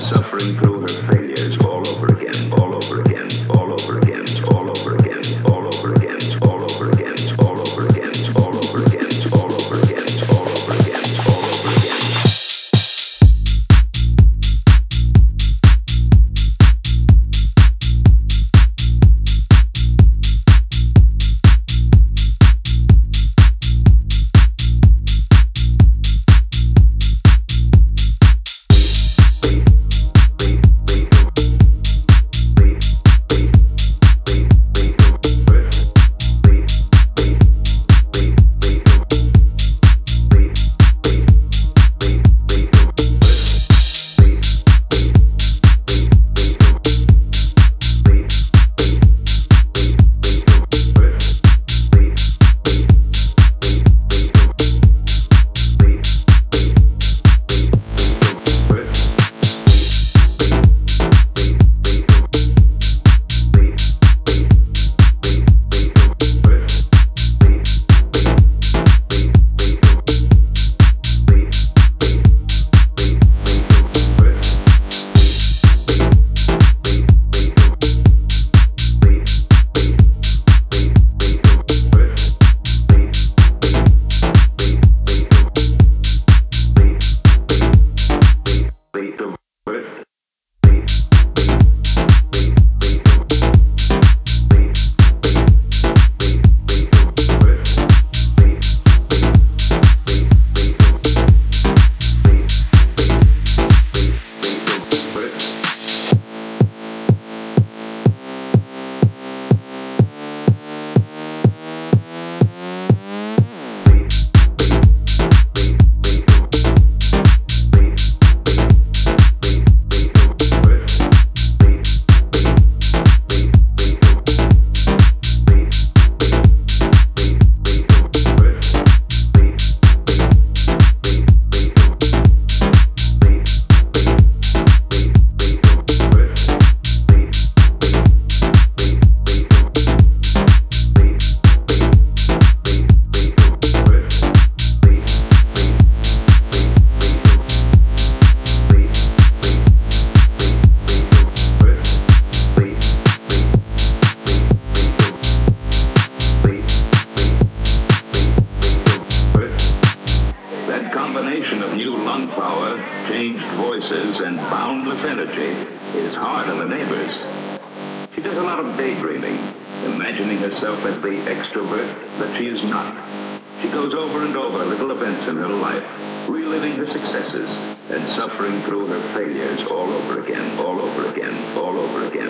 suffering through her failures all combination of new lung power, changed voices, and boundless energy is hard on the neighbors. She does a lot of daydreaming, imagining herself as the extrovert that she is not. She goes over and over little events in her life, reliving her successes and suffering through her failures all over again, all over again, all over again, all over again,